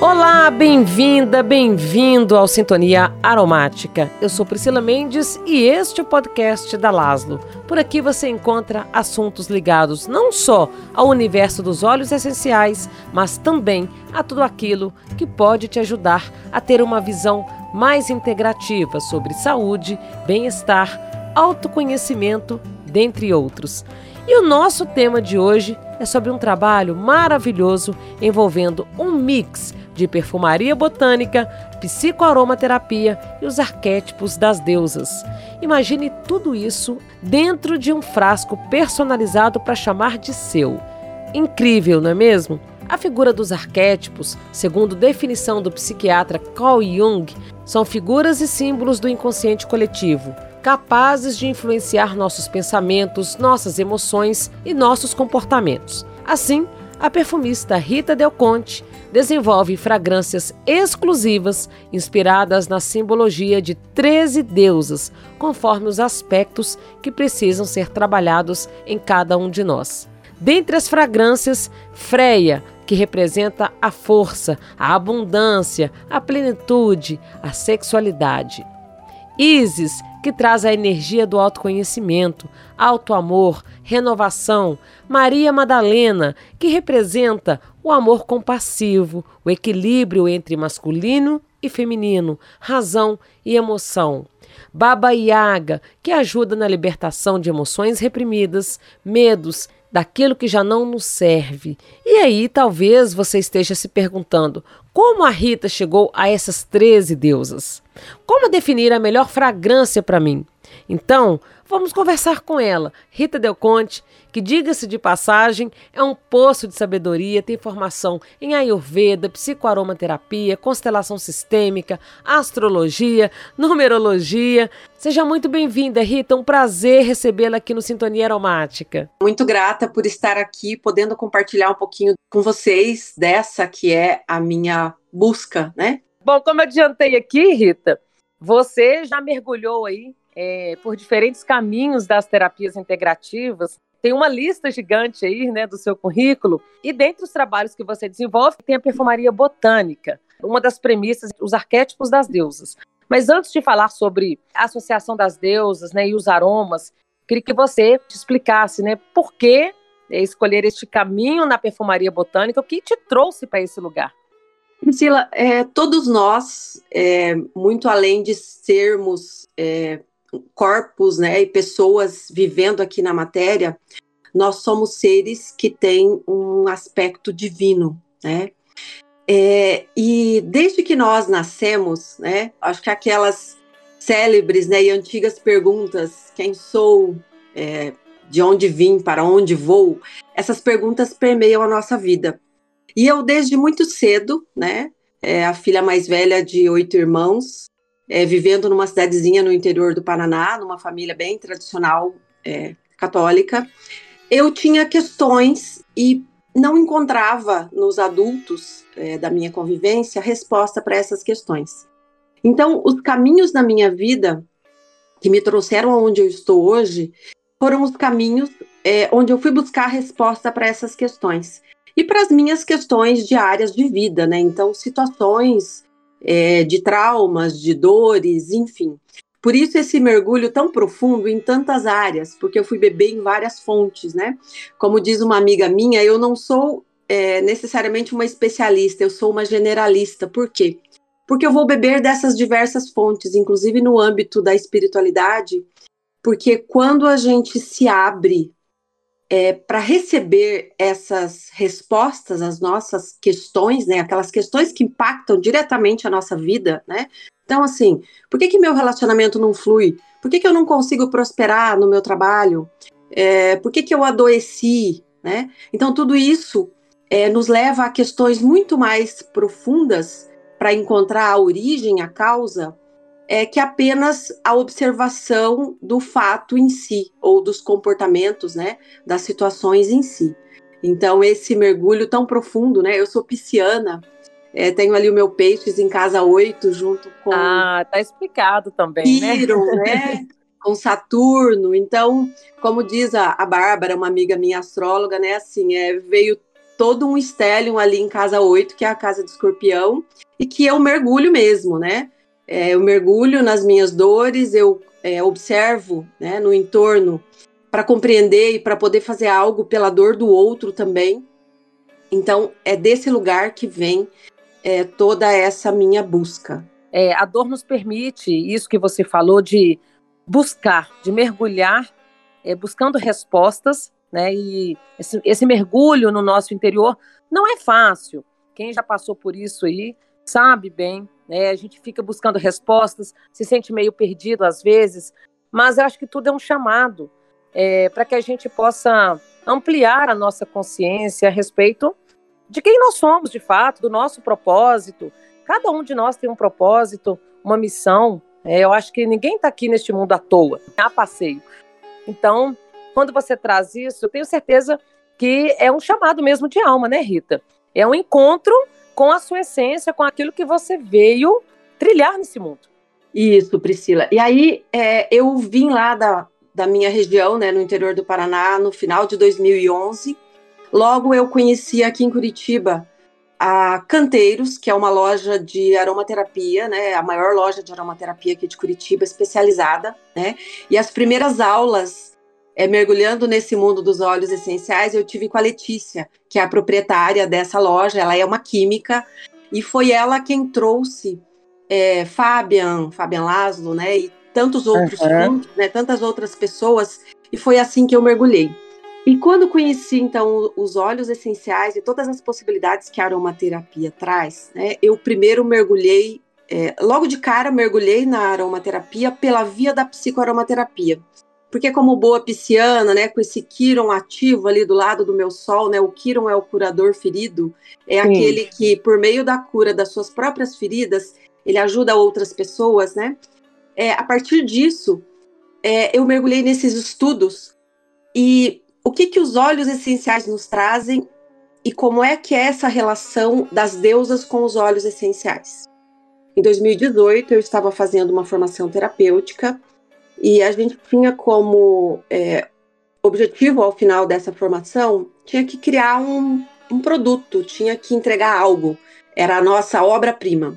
Olá, bem-vinda, bem-vindo ao Sintonia Aromática. Eu sou Priscila Mendes e este é o podcast da Laslo. Por aqui você encontra assuntos ligados não só ao universo dos óleos essenciais, mas também a tudo aquilo que pode te ajudar a ter uma visão mais integrativa sobre saúde, bem-estar, autoconhecimento, dentre outros. E o nosso tema de hoje é sobre um trabalho maravilhoso envolvendo um mix de perfumaria botânica, psicoaromaterapia e os arquétipos das deusas. Imagine tudo isso dentro de um frasco personalizado para chamar de seu. Incrível, não é mesmo? A figura dos arquétipos, segundo definição do psiquiatra Carl Jung, são figuras e símbolos do inconsciente coletivo, capazes de influenciar nossos pensamentos, nossas emoções e nossos comportamentos. Assim, a perfumista Rita Del Conte desenvolve fragrâncias exclusivas inspiradas na simbologia de 13 deusas, conforme os aspectos que precisam ser trabalhados em cada um de nós. Dentre as fragrâncias, Freia, que representa a força, a abundância, a plenitude, a sexualidade. Isis, que traz a energia do autoconhecimento, alto amor, renovação. Maria Madalena, que representa o amor compassivo, o equilíbrio entre masculino e feminino, razão e emoção. Baba Yaga, que ajuda na libertação de emoções reprimidas, medos, daquilo que já não nos serve. E aí, talvez você esteja se perguntando: como a Rita chegou a essas 13 deusas? Como definir a melhor fragrância para mim? Então, vamos conversar com ela, Rita Del Conte, que, diga-se de passagem, é um poço de sabedoria, tem formação em Ayurveda, psicoaromaterapia, constelação sistêmica, astrologia, numerologia. Seja muito bem-vinda, Rita. Um prazer recebê-la aqui no Sintonia Aromática. Muito grata por estar aqui, podendo compartilhar um pouquinho com vocês dessa que é a minha busca, né? Bom, como eu adiantei aqui, Rita, você já mergulhou aí é, por diferentes caminhos das terapias integrativas. Tem uma lista gigante aí, né, do seu currículo. E dentre os trabalhos que você desenvolve, tem a perfumaria botânica. Uma das premissas, os arquétipos das deusas. Mas antes de falar sobre a associação das deusas, né, e os aromas, queria que você explicasse, né, por que escolher este caminho na perfumaria botânica, o que te trouxe para esse lugar? Priscila, é, todos nós, é, muito além de sermos é, corpos né, e pessoas vivendo aqui na matéria, nós somos seres que têm um aspecto divino, né? É, e desde que nós nascemos, né, acho que aquelas célebres né, e antigas perguntas, quem sou, é, de onde vim, para onde vou, essas perguntas permeiam a nossa vida. E eu, desde muito cedo, né, é, a filha mais velha de oito irmãos, é, vivendo numa cidadezinha no interior do Paraná, numa família bem tradicional é, católica, eu tinha questões e não encontrava nos adultos é, da minha convivência resposta para essas questões. Então, os caminhos da minha vida que me trouxeram aonde eu estou hoje foram os caminhos é, onde eu fui buscar resposta para essas questões e para as minhas questões diárias de vida, né? Então, situações é, de traumas, de dores, enfim. Por isso esse mergulho tão profundo em tantas áreas, porque eu fui beber em várias fontes, né? Como diz uma amiga minha, eu não sou é, necessariamente uma especialista, eu sou uma generalista. Por quê? Porque eu vou beber dessas diversas fontes, inclusive no âmbito da espiritualidade, porque quando a gente se abre é, para receber essas respostas às nossas questões, né, aquelas questões que impactam diretamente a nossa vida, né? Então, assim, por que, que meu relacionamento não flui? Por que, que eu não consigo prosperar no meu trabalho? É, por que, que eu adoeci? Né? Então, tudo isso é, nos leva a questões muito mais profundas para encontrar a origem, a causa é, que apenas a observação do fato em si, ou dos comportamentos, né, das situações em si. Então, esse mergulho tão profundo, né? Eu sou pisciana, é, tenho ali o meu peixes em casa 8, junto com. Ah, tá explicado também, né? né? com Saturno. Então, como diz a, a Bárbara, uma amiga minha astróloga, né? Assim, é, veio todo um stellium ali em casa 8, que é a casa do escorpião, e que eu mergulho mesmo, né? É, eu mergulho nas minhas dores, eu é, observo né, no entorno para compreender e para poder fazer algo pela dor do outro também. Então, é desse lugar que vem é, toda essa minha busca. É, a dor nos permite isso que você falou de buscar, de mergulhar, é, buscando respostas, né? E esse, esse mergulho no nosso interior não é fácil. Quem já passou por isso aí sabe bem, né? A gente fica buscando respostas, se sente meio perdido às vezes, mas eu acho que tudo é um chamado é, para que a gente possa ampliar a nossa consciência a respeito de quem nós somos de fato, do nosso propósito. Cada um de nós tem um propósito, uma missão. É, eu acho que ninguém está aqui neste mundo à toa, a passeio. Então, quando você traz isso, eu tenho certeza que é um chamado mesmo de alma, né, Rita? É um encontro com a sua essência, com aquilo que você veio trilhar nesse mundo. Isso, Priscila. E aí, é, eu vim lá da, da minha região, né, no interior do Paraná, no final de 2011. Logo eu conheci aqui em Curitiba a Canteiros, que é uma loja de aromaterapia, né, a maior loja de aromaterapia aqui de Curitiba, especializada, né? E as primeiras aulas é, mergulhando nesse mundo dos óleos essenciais, eu tive com a Letícia, que é a proprietária dessa loja, ela é uma química, e foi ela quem trouxe é, Fabian, Fabian Laszlo, né, e tantos outros uhum. né, tantas outras pessoas, e foi assim que eu mergulhei. E quando conheci, então, os óleos essenciais e todas as possibilidades que a aromaterapia traz, né, eu primeiro mergulhei, é, logo de cara, mergulhei na aromaterapia pela via da psicoaromaterapia. Porque como boa pisciana, né, com esse Quiron ativo ali do lado do meu sol, né, o Quiron é o curador ferido, é Sim. aquele que, por meio da cura das suas próprias feridas, ele ajuda outras pessoas, né? É, a partir disso, é, eu mergulhei nesses estudos e o que, que os óleos essenciais nos trazem e como é que é essa relação das deusas com os óleos essenciais. Em 2018, eu estava fazendo uma formação terapêutica e a gente tinha como é, objetivo, ao final dessa formação, tinha que criar um, um produto, tinha que entregar algo. Era a nossa obra-prima.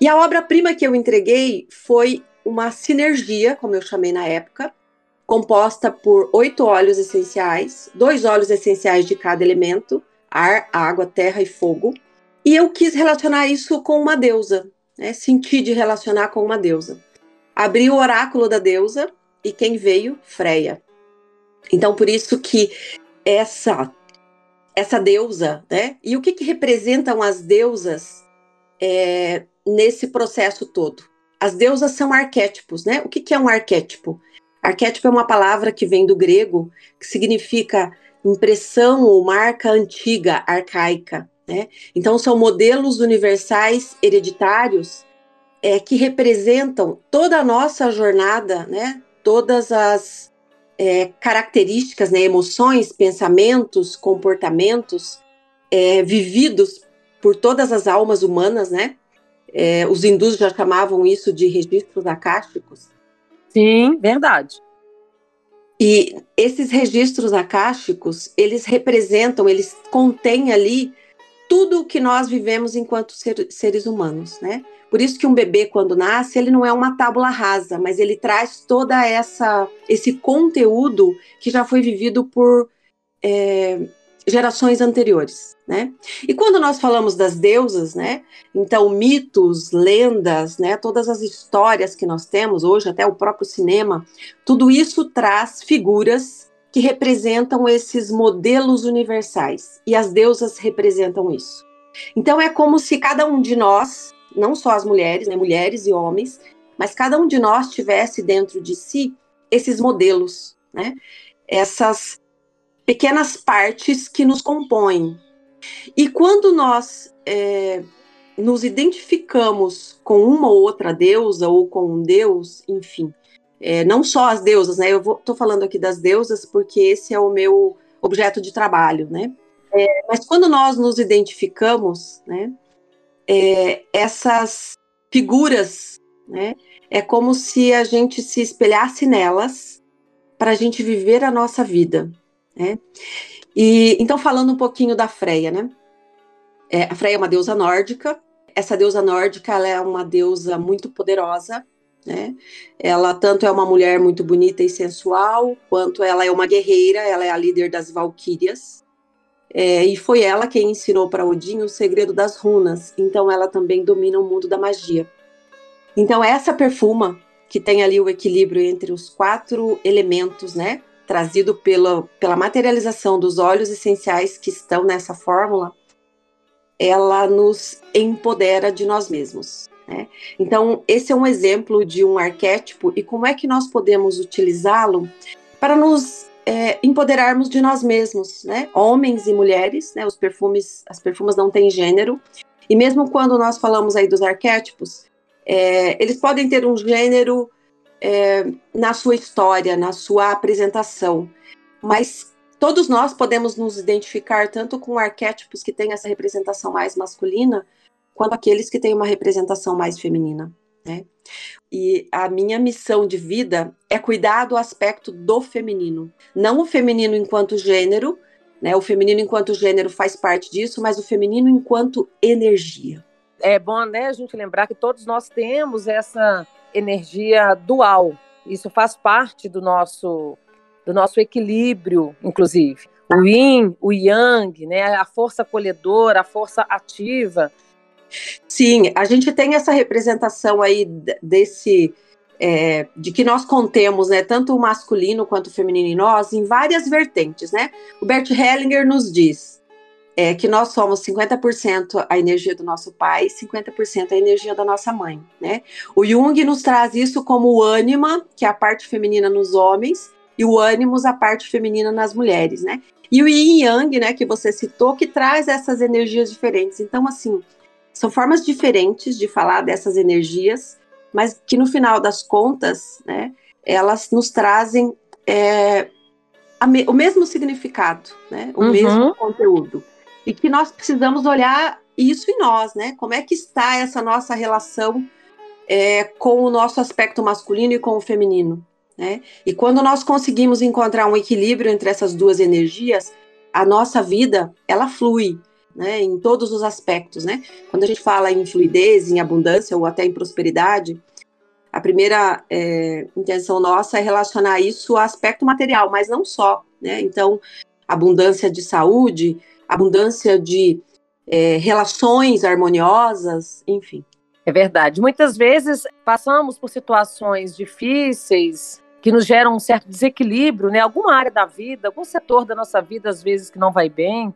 E a obra-prima que eu entreguei foi uma sinergia, como eu chamei na época, composta por oito óleos essenciais, dois óleos essenciais de cada elemento, ar, água, terra e fogo. E eu quis relacionar isso com uma deusa, né? senti de relacionar com uma deusa. Abri o oráculo da deusa e quem veio? Freia. Então, por isso que essa essa deusa, né? E o que, que representam as deusas é, nesse processo todo? As deusas são arquétipos, né? O que, que é um arquétipo? Arquétipo é uma palavra que vem do grego, que significa impressão ou marca antiga, arcaica. Né? Então, são modelos universais hereditários é, que representam toda a nossa jornada, né? todas as é, características, né? emoções, pensamentos, comportamentos é, vividos por todas as almas humanas, né? É, os hindus já chamavam isso de registros acásticos. Sim, verdade. E esses registros acásticos, eles representam, eles contêm ali tudo o que nós vivemos enquanto ser, seres humanos, né? Por isso que um bebê quando nasce, ele não é uma tábula rasa, mas ele traz toda essa esse conteúdo que já foi vivido por é, gerações anteriores, né? E quando nós falamos das deusas, né? Então mitos, lendas, né? Todas as histórias que nós temos hoje, até o próprio cinema, tudo isso traz figuras que representam esses modelos universais e as deusas representam isso. Então é como se cada um de nós, não só as mulheres, né? Mulheres e homens, mas cada um de nós tivesse dentro de si esses modelos, né? Essas pequenas partes que nos compõem. E quando nós é, nos identificamos com uma ou outra deusa ou com um deus, enfim, é, não só as deusas, né? Eu estou falando aqui das deusas porque esse é o meu objeto de trabalho, né? É, mas quando nós nos identificamos, né? É, essas figuras, né? É como se a gente se espelhasse nelas para a gente viver a nossa vida. Né? E então falando um pouquinho da Freia, né? É, a Freia é uma deusa nórdica. Essa deusa nórdica ela é uma deusa muito poderosa, né? Ela tanto é uma mulher muito bonita e sensual, quanto ela é uma guerreira. Ela é a líder das Valquírias. É, e foi ela quem ensinou para Odin o segredo das runas. Então ela também domina o mundo da magia. Então essa perfuma que tem ali o equilíbrio entre os quatro elementos, né? Trazido pela, pela materialização dos óleos essenciais que estão nessa fórmula, ela nos empodera de nós mesmos. Né? Então, esse é um exemplo de um arquétipo e como é que nós podemos utilizá-lo para nos é, empoderarmos de nós mesmos, né? Homens e mulheres, né? Os perfumes, as perfumas não têm gênero. E mesmo quando nós falamos aí dos arquétipos, é, eles podem ter um gênero é, na sua história, na sua apresentação, mas todos nós podemos nos identificar tanto com arquétipos que têm essa representação mais masculina, quanto aqueles que têm uma representação mais feminina. Né? E a minha missão de vida é cuidar do aspecto do feminino, não o feminino enquanto gênero, né? O feminino enquanto gênero faz parte disso, mas o feminino enquanto energia. É bom, né, a gente lembrar que todos nós temos essa energia dual. Isso faz parte do nosso do nosso equilíbrio, inclusive. O yin, o yang, né, a força acolhedora, a força ativa. Sim, a gente tem essa representação aí desse é, de que nós contemos, né, tanto o masculino quanto o feminino em nós, em várias vertentes, né? O Bert Hellinger nos diz é, que nós somos 50% a energia do nosso pai, 50% a energia da nossa mãe, né? O Jung nos traz isso como o ânima, que é a parte feminina nos homens, e o ânimos, a parte feminina nas mulheres, né? E o yin yang, né, que você citou, que traz essas energias diferentes. Então, assim, são formas diferentes de falar dessas energias, mas que no final das contas, né, elas nos trazem é, me, o mesmo significado, né, o uhum. mesmo conteúdo. E que nós precisamos olhar isso em nós, né? Como é que está essa nossa relação é, com o nosso aspecto masculino e com o feminino? Né? E quando nós conseguimos encontrar um equilíbrio entre essas duas energias, a nossa vida ela flui. Né, em todos os aspectos, né? Quando a gente fala em fluidez, em abundância ou até em prosperidade, a primeira é, intenção nossa é relacionar isso ao aspecto material, mas não só, né? Então, abundância de saúde, abundância de é, relações harmoniosas, enfim. É verdade. Muitas vezes passamos por situações difíceis, que nos geram um certo desequilíbrio, né? Alguma área da vida, algum setor da nossa vida, às vezes, que não vai bem,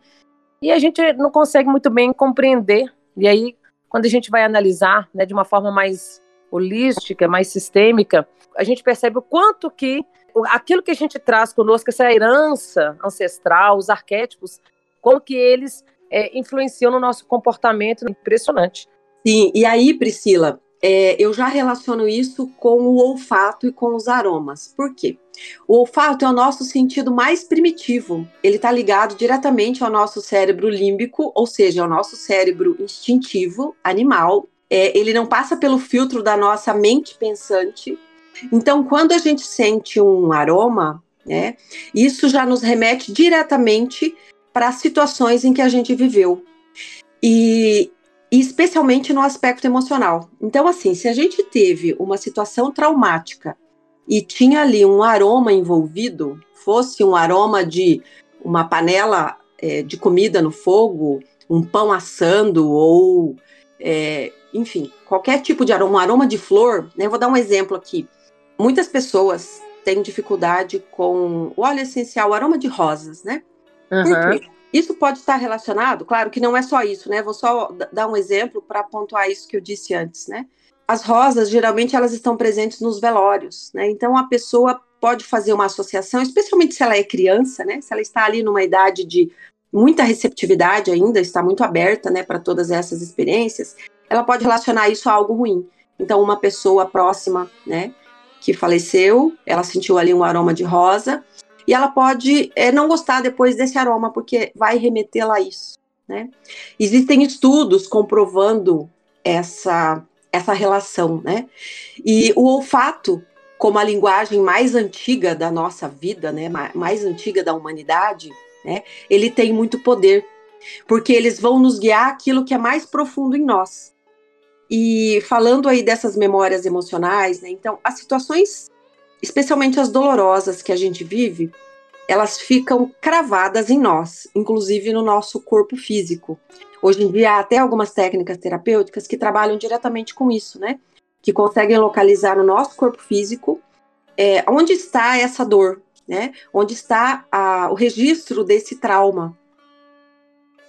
e a gente não consegue muito bem compreender. E aí, quando a gente vai analisar né, de uma forma mais holística, mais sistêmica, a gente percebe o quanto que aquilo que a gente traz conosco, essa herança ancestral, os arquétipos, como que eles é, influenciam no nosso comportamento impressionante. Sim, e aí, Priscila, é, eu já relaciono isso com o olfato e com os aromas. Por quê? O olfato é o nosso sentido mais primitivo. Ele está ligado diretamente ao nosso cérebro límbico, ou seja, ao nosso cérebro instintivo, animal. É, ele não passa pelo filtro da nossa mente pensante. Então, quando a gente sente um aroma, né, isso já nos remete diretamente para as situações em que a gente viveu. E e especialmente no aspecto emocional. Então, assim, se a gente teve uma situação traumática e tinha ali um aroma envolvido, fosse um aroma de uma panela é, de comida no fogo, um pão assando ou, é, enfim, qualquer tipo de aroma, um aroma de flor, né? Eu vou dar um exemplo aqui. Muitas pessoas têm dificuldade com o óleo essencial, o aroma de rosas, né? Uhum. Por quê? Isso pode estar relacionado, claro que não é só isso, né? Vou só dar um exemplo para pontuar isso que eu disse antes, né? As rosas, geralmente, elas estão presentes nos velórios, né? Então, a pessoa pode fazer uma associação, especialmente se ela é criança, né? Se ela está ali numa idade de muita receptividade ainda, está muito aberta, né, para todas essas experiências, ela pode relacionar isso a algo ruim. Então, uma pessoa próxima, né, que faleceu, ela sentiu ali um aroma de rosa, e ela pode é, não gostar depois desse aroma, porque vai remetê-la a isso. Né? Existem estudos comprovando essa, essa relação. Né? E o olfato, como a linguagem mais antiga da nossa vida, né, mais antiga da humanidade, né? Ele tem muito poder, porque eles vão nos guiar aquilo que é mais profundo em nós. E falando aí dessas memórias emocionais, né? Então, as situações, especialmente as dolorosas que a gente vive, elas ficam cravadas em nós, inclusive no nosso corpo físico. Hoje em dia há até algumas técnicas terapêuticas que trabalham diretamente com isso, né? Que conseguem localizar no nosso corpo físico é, onde está essa dor, né? Onde está a, o registro desse trauma.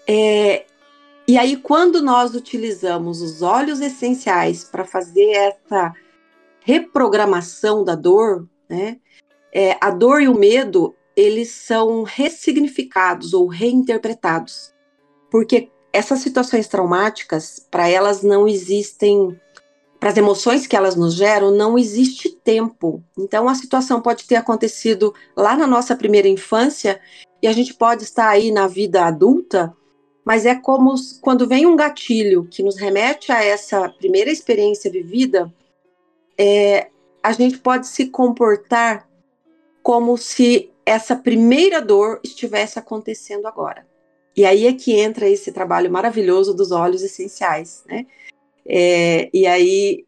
É, e aí, quando nós utilizamos os óleos essenciais para fazer essa reprogramação da dor, né? É, a dor e o medo eles são ressignificados ou reinterpretados, porque essas situações traumáticas, para elas não existem, para as emoções que elas nos geram, não existe tempo. Então a situação pode ter acontecido lá na nossa primeira infância e a gente pode estar aí na vida adulta, mas é como quando vem um gatilho que nos remete a essa primeira experiência vivida, é, a gente pode se comportar como se essa primeira dor estivesse acontecendo agora. E aí é que entra esse trabalho maravilhoso dos óleos essenciais, né? É, e aí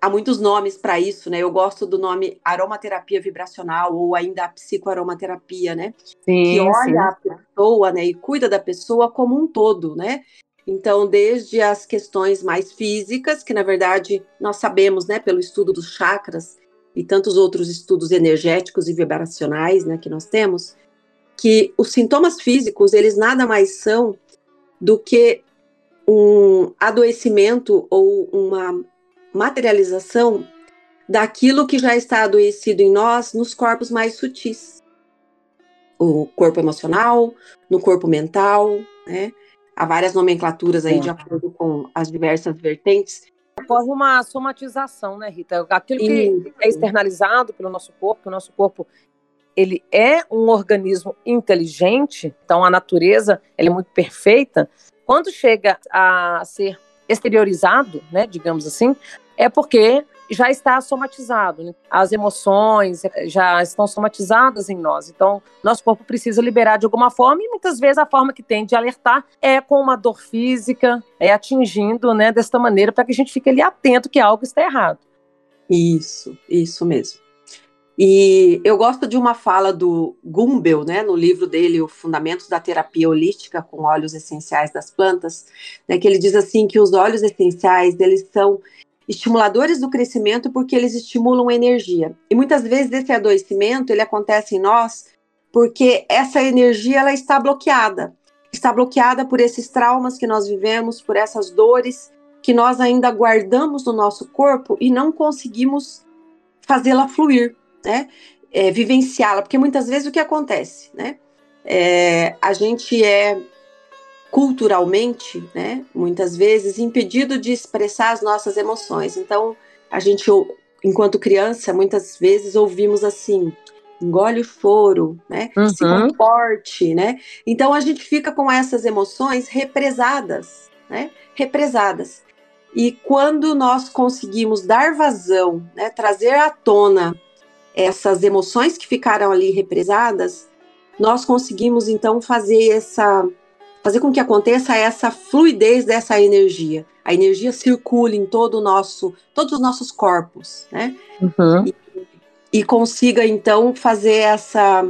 há muitos nomes para isso, né? Eu gosto do nome aromaterapia vibracional ou ainda psicoaromaterapia, né? Sim, que olha sim. a pessoa, né, e cuida da pessoa como um todo, né? Então, desde as questões mais físicas, que na verdade nós sabemos, né, pelo estudo dos chakras e tantos outros estudos energéticos e vibracionais, né, que nós temos, que os sintomas físicos, eles nada mais são do que um adoecimento ou uma materialização daquilo que já está adoecido em nós nos corpos mais sutis. O corpo emocional, no corpo mental, né? Há várias nomenclaturas aí é. de acordo com as diversas vertentes. Ocorre uma somatização, né, Rita? Aquilo que Isso. é externalizado pelo nosso corpo, o nosso corpo ele é um organismo inteligente, então a natureza é muito perfeita. Quando chega a ser exteriorizado, né, digamos assim, é porque já está somatizado. Né? As emoções já estão somatizadas em nós. Então, nosso corpo precisa liberar de alguma forma, e muitas vezes a forma que tem de alertar é com uma dor física, é atingindo, né, desta maneira, para que a gente fique ali atento que algo está errado. Isso, isso mesmo. E eu gosto de uma fala do Gumbel, né, no livro dele, O Fundamentos da Terapia Holística com Óleos Essenciais das Plantas, né, que ele diz assim que os óleos essenciais, eles são estimuladores do crescimento porque eles estimulam energia. E muitas vezes esse adoecimento, ele acontece em nós porque essa energia ela está bloqueada. Está bloqueada por esses traumas que nós vivemos, por essas dores que nós ainda guardamos no nosso corpo e não conseguimos fazê-la fluir né? É, vivenciá-la, porque muitas vezes o que acontece, né? É, a gente é culturalmente, né? Muitas vezes impedido de expressar as nossas emoções. Então, a gente, enquanto criança, muitas vezes ouvimos assim: engole o choro, né? Uhum. Se comporte, né? Então a gente fica com essas emoções represadas, né? Represadas. E quando nós conseguimos dar vazão, né, trazer à tona essas emoções que ficaram ali represadas, nós conseguimos então fazer essa fazer com que aconteça essa fluidez dessa energia. A energia circule em todo o nosso, todos os nossos corpos, né? Uhum. E, e, consiga então fazer essa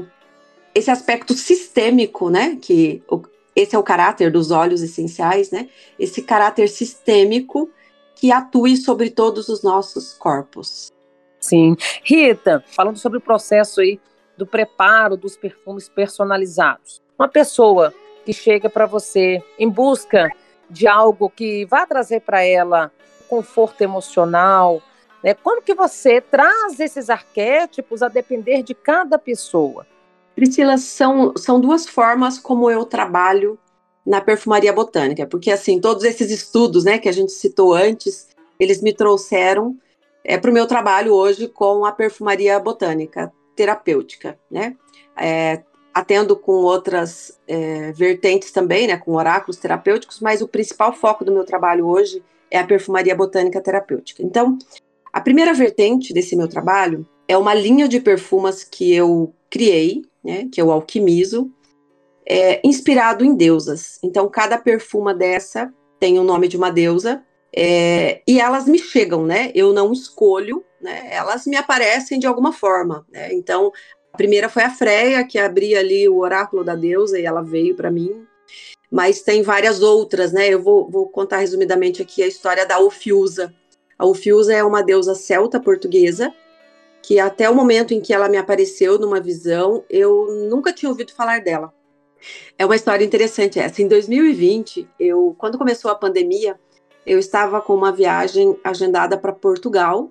esse aspecto sistêmico, né? Que o, esse é o caráter dos óleos essenciais, né? Esse caráter sistêmico que atue sobre todos os nossos corpos. Sim. Rita, falando sobre o processo aí do preparo dos perfumes personalizados. Uma pessoa que chega para você em busca de algo que vai trazer para ela conforto emocional, né? Como que você traz esses arquétipos a depender de cada pessoa? Priscila, são, são duas formas como eu trabalho na perfumaria botânica, porque assim, todos esses estudos, né, que a gente citou antes, eles me trouxeram é, para o meu trabalho hoje com a perfumaria botânica terapêutica, né? É, atendo com outras é, vertentes também, né, com oráculos terapêuticos, mas o principal foco do meu trabalho hoje é a perfumaria botânica terapêutica. Então, a primeira vertente desse meu trabalho é uma linha de perfumas que eu criei, né, que eu alquimizo, é, inspirado em deusas. Então, cada perfuma dessa tem o nome de uma deusa é, e elas me chegam, né? Eu não escolho, né? Elas me aparecem de alguma forma. Né? Então, a primeira foi a Freia, que abria ali o oráculo da deusa e ela veio para mim. Mas tem várias outras, né? Eu vou, vou, contar resumidamente aqui a história da Ofiusa. A Ofiusa é uma deusa celta portuguesa que até o momento em que ela me apareceu numa visão, eu nunca tinha ouvido falar dela. É uma história interessante essa. Em 2020, eu, quando começou a pandemia, eu estava com uma viagem agendada para Portugal.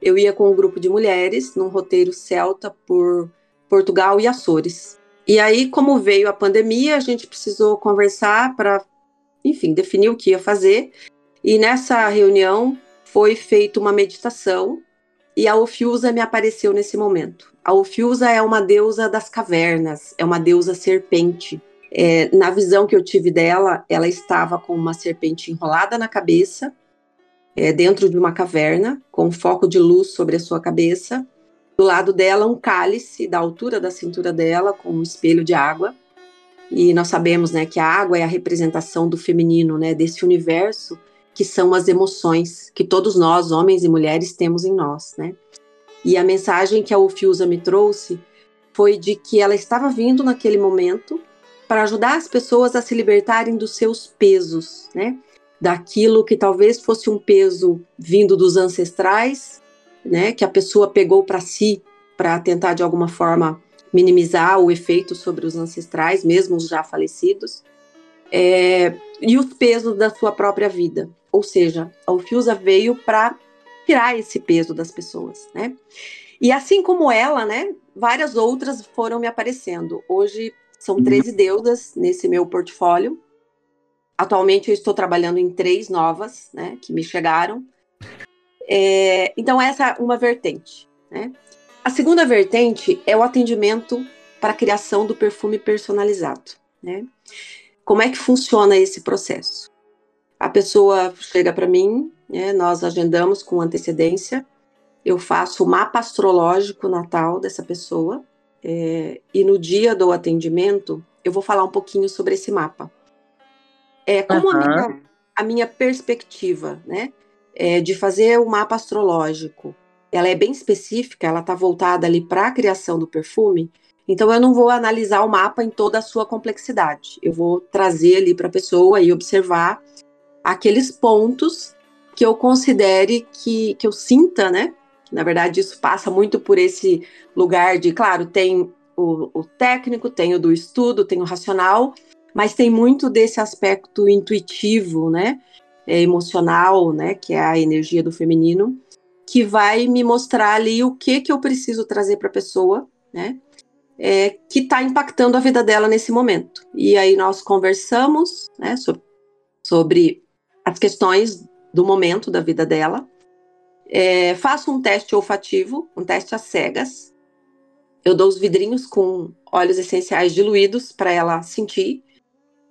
Eu ia com um grupo de mulheres num roteiro celta por Portugal e Açores. E aí, como veio a pandemia, a gente precisou conversar para, enfim, definir o que ia fazer. E nessa reunião foi feita uma meditação e a Ofiusa me apareceu nesse momento. A Ofiusa é uma deusa das cavernas, é uma deusa serpente. É, na visão que eu tive dela, ela estava com uma serpente enrolada na cabeça, é, dentro de uma caverna, com um foco de luz sobre a sua cabeça. Do lado dela, um cálice da altura da cintura dela, com um espelho de água. E nós sabemos né, que a água é a representação do feminino, né, desse universo que são as emoções que todos nós, homens e mulheres, temos em nós. Né? E a mensagem que a Ufiusa me trouxe foi de que ela estava vindo naquele momento para ajudar as pessoas a se libertarem dos seus pesos, né? Daquilo que talvez fosse um peso vindo dos ancestrais, né? Que a pessoa pegou para si para tentar de alguma forma minimizar o efeito sobre os ancestrais, mesmo os já falecidos, é, e os pesos da sua própria vida. Ou seja, a Ufiusa veio para tirar esse peso das pessoas, né? E assim como ela, né, várias outras foram me aparecendo. Hoje são 13 uhum. deusas nesse meu portfólio. Atualmente eu estou trabalhando em três novas, né, que me chegaram. É, então essa é uma vertente, né? A segunda vertente é o atendimento para a criação do perfume personalizado, né? Como é que funciona esse processo? A pessoa chega para mim, né, nós agendamos com antecedência, eu faço o mapa astrológico natal dessa pessoa, é, e no dia do atendimento, eu vou falar um pouquinho sobre esse mapa. É, como uhum. a, minha, a, minha, perspectiva, né, é de fazer o mapa astrológico, ela é bem específica, ela está voltada ali para a criação do perfume, então eu não vou analisar o mapa em toda a sua complexidade. Eu vou trazer ali para a pessoa e observar aqueles pontos que eu considere que, que eu sinta, né? Na verdade, isso passa muito por esse lugar de, claro, tem o, o técnico, tem o do estudo, tem o racional, mas tem muito desse aspecto intuitivo, né? É, emocional, né? Que é a energia do feminino, que vai me mostrar ali o que que eu preciso trazer para a pessoa, né? É, que está impactando a vida dela nesse momento. E aí nós conversamos, né? sobre, sobre as questões do momento da vida dela. É, faço um teste olfativo, um teste às cegas. Eu dou os vidrinhos com óleos essenciais diluídos para ela sentir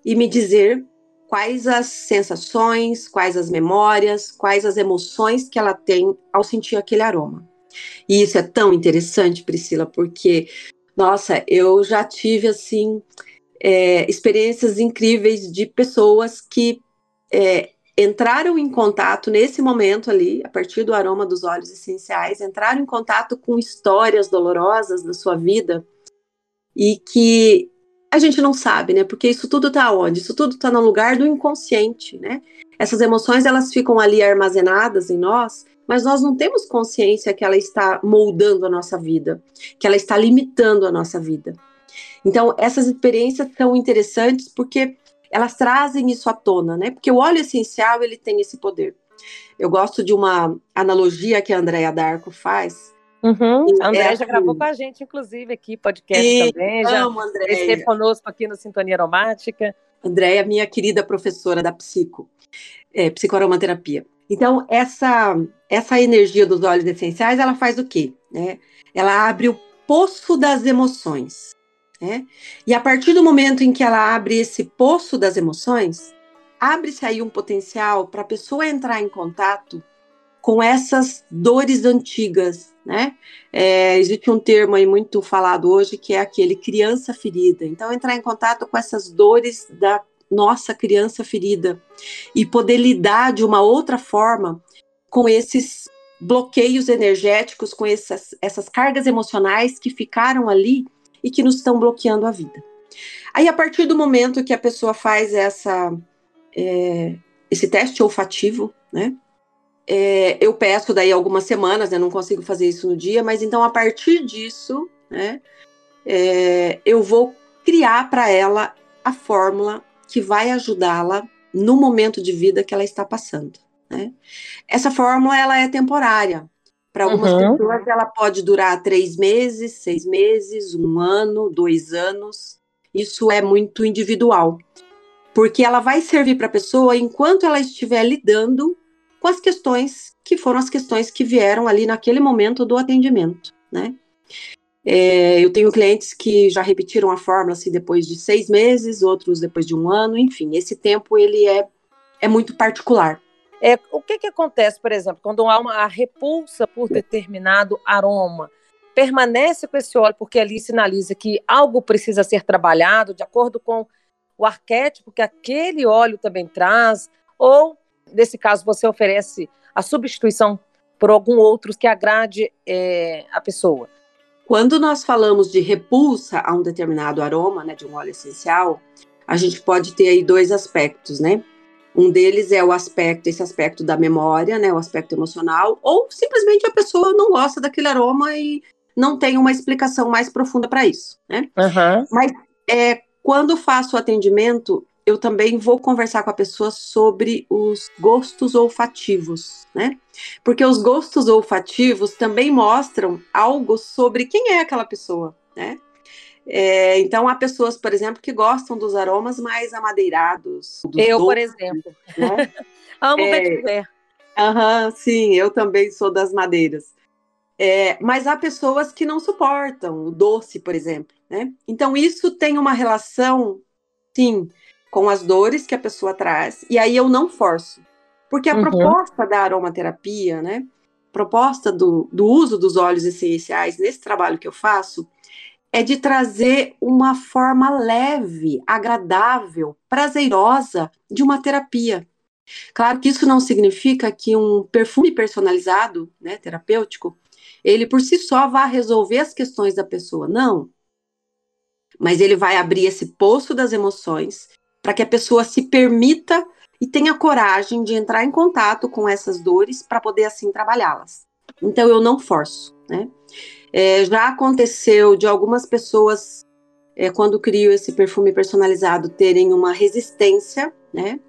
e me dizer quais as sensações, quais as memórias, quais as emoções que ela tem ao sentir aquele aroma. E isso é tão interessante, Priscila, porque, nossa, eu já tive, assim, é, experiências incríveis de pessoas que é, entraram em contato nesse momento ali, a partir do aroma dos óleos essenciais, entraram em contato com histórias dolorosas da sua vida e que a gente não sabe, né? Porque isso tudo tá onde? Isso tudo tá no lugar do inconsciente, né? Essas emoções elas ficam ali armazenadas em nós, mas nós não temos consciência que ela está moldando a nossa vida, que ela está limitando a nossa vida. Então, essas experiências são interessantes porque elas trazem isso à tona, né? Porque o óleo essencial ele tem esse poder. Eu gosto de uma analogia que a Andrea Darko faz. Uhum. A Andrea é já gravou assim com a gente, inclusive, aqui, podcast e também. Já amo, esteve conosco aqui no Sintonia Aromática. Andréia, minha querida professora da psico, é, psicoaromaterapia. Então, essa, essa energia dos óleos essenciais, ela faz o quê? Né? Ela abre o poço das emoções. Né? E a partir do momento em que ela abre esse poço das emoções, abre-se aí um potencial para a pessoa entrar em contato com essas dores antigas, né? É, existe um termo aí muito falado hoje que é aquele criança ferida. Então, entrar em contato com essas dores da nossa criança ferida e poder lidar de uma outra forma com esses bloqueios energéticos, com essas, essas cargas emocionais que ficaram ali e que nos estão bloqueando a vida. Aí, a partir do momento que a pessoa faz essa, é, esse teste olfativo, né? É, eu peço daí algumas semanas, né? Não consigo fazer isso no dia, mas então a partir disso, né? É, eu vou criar para ela a fórmula que vai ajudá-la no momento de vida que ela está passando. Né? Essa fórmula ela é temporária. Para algumas uhum. pessoas ela pode durar três meses, seis meses, um ano, dois anos. Isso é muito individual, porque ela vai servir para a pessoa enquanto ela estiver lidando com as questões que foram as questões que vieram ali naquele momento do atendimento, né? É, eu tenho clientes que já repetiram a fórmula assim, depois de seis meses, outros depois de um ano, enfim, esse tempo ele é, é muito particular. É, o que, que acontece, por exemplo, quando há uma repulsa por determinado aroma? Permanece com esse óleo porque ali sinaliza que algo precisa ser trabalhado de acordo com o arquétipo que aquele óleo também traz, ou, nesse caso, você oferece a substituição por algum outro que agrade é, a pessoa? Quando nós falamos de repulsa a um determinado aroma, né, de um óleo essencial, a gente pode ter aí dois aspectos, né? Um deles é o aspecto, esse aspecto da memória, né, o aspecto emocional, ou simplesmente a pessoa não gosta daquele aroma e não tem uma explicação mais profunda para isso, né? Uhum. Mas é, quando faço o atendimento, eu também vou conversar com a pessoa sobre os gostos olfativos, né? Porque os gostos olfativos também mostram algo sobre quem é aquela pessoa, né? É, então, há pessoas, por exemplo, que gostam dos aromas mais amadeirados. eu, doces, por exemplo. Né? Amo é, vetiver. Aham, sim, eu também sou das madeiras. É, mas há pessoas que não suportam o doce, por exemplo, né? Então, isso tem uma relação, sim, com as dores que a pessoa traz, e aí eu não forço. Porque a uhum. proposta da aromaterapia, né? Proposta do, do uso dos óleos essenciais nesse trabalho que eu faço é de trazer uma forma leve, agradável, prazerosa de uma terapia. Claro que isso não significa que um perfume personalizado, né, terapêutico, ele por si só vá resolver as questões da pessoa. Não. Mas ele vai abrir esse poço das emoções para que a pessoa se permita e tenha coragem de entrar em contato com essas dores para poder assim trabalhá-las. Então eu não forço, né? É, já aconteceu de algumas pessoas é, quando crio esse perfume personalizado terem uma resistência, né?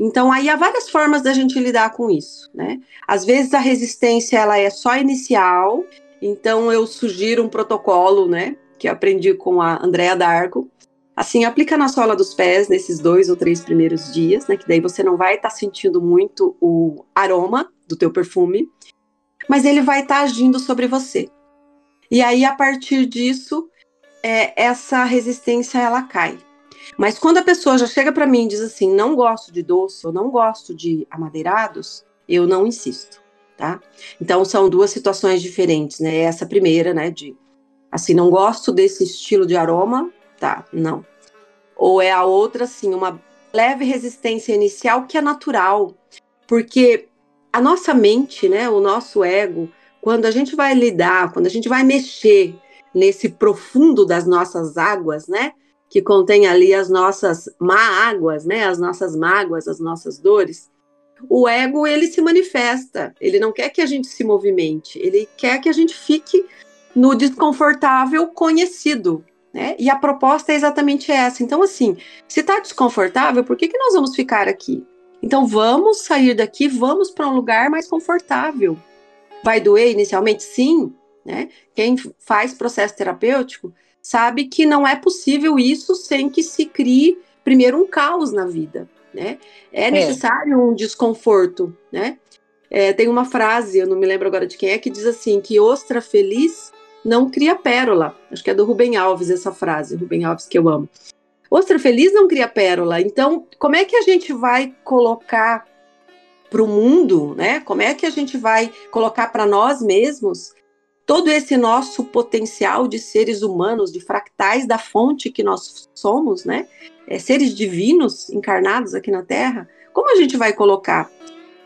Então aí há várias formas da gente lidar com isso, né? Às vezes a resistência ela é só inicial, então eu sugiro um protocolo, né? Que aprendi com a Andrea Dargo, Assim, aplica na sola dos pés nesses dois ou três primeiros dias, né? Que daí você não vai estar tá sentindo muito o aroma do teu perfume, mas ele vai estar tá agindo sobre você. E aí, a partir disso, é, essa resistência ela cai. Mas quando a pessoa já chega para mim e diz assim, não gosto de doce, ou não gosto de amadeirados, eu não insisto, tá? Então são duas situações diferentes, né? Essa primeira, né, de assim, não gosto desse estilo de aroma, tá, não. Ou é a outra, assim, uma leve resistência inicial que é natural, porque a nossa mente, né, o nosso ego, quando a gente vai lidar, quando a gente vai mexer nesse profundo das nossas águas, né, que contém ali as nossas má-águas, né, as nossas mágoas, as nossas dores, o ego ele se manifesta, ele não quer que a gente se movimente, ele quer que a gente fique no desconfortável conhecido, né? E a proposta é exatamente essa. Então, assim, se está desconfortável, por que, que nós vamos ficar aqui? Então, vamos sair daqui, vamos para um lugar mais confortável. Vai doer inicialmente? Sim. Né? Quem faz processo terapêutico sabe que não é possível isso sem que se crie primeiro um caos na vida. Né? É, é. necessário é. um desconforto. Né? É, tem uma frase, eu não me lembro agora de quem é, que diz assim: que ostra feliz não cria pérola. Acho que é do Rubem Alves essa frase, Rubem Alves que eu amo. Ostra feliz não cria pérola. Então, como é que a gente vai colocar para o mundo, né? Como é que a gente vai colocar para nós mesmos todo esse nosso potencial de seres humanos, de fractais da fonte que nós somos, né? É, seres divinos encarnados aqui na Terra, como a gente vai colocar?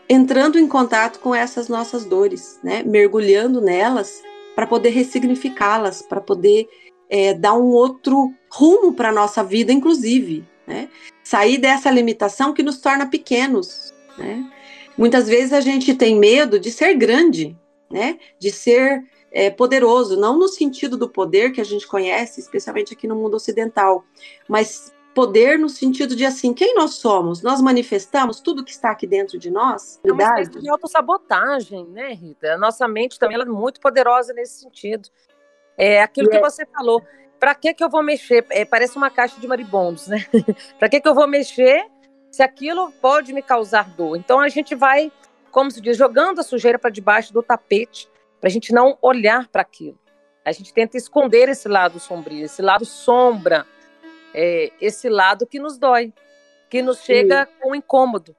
Entrando em contato com essas nossas dores, né? Mergulhando nelas para poder ressignificá-las, para poder é, dar um outro rumo para a nossa vida, inclusive, né? Sair dessa limitação que nos torna pequenos, né? Muitas vezes a gente tem medo de ser grande, né? De ser é, poderoso, não no sentido do poder que a gente conhece, especialmente aqui no mundo ocidental, mas poder no sentido de assim, quem nós somos? Nós manifestamos tudo que está aqui dentro de nós? É uma espécie de autossabotagem, né, Rita? A nossa mente também é muito poderosa nesse sentido. É aquilo que é. você falou. Para que que eu vou mexer? É, parece uma caixa de maribondos, né? Para que que eu vou mexer se aquilo pode me causar dor? Então a gente vai, como se diz, jogando a sujeira para debaixo do tapete para a gente não olhar para aquilo. A gente tenta esconder esse lado sombrio, esse lado sombra, é, esse lado que nos dói, que nos chega Sim. com incômodo.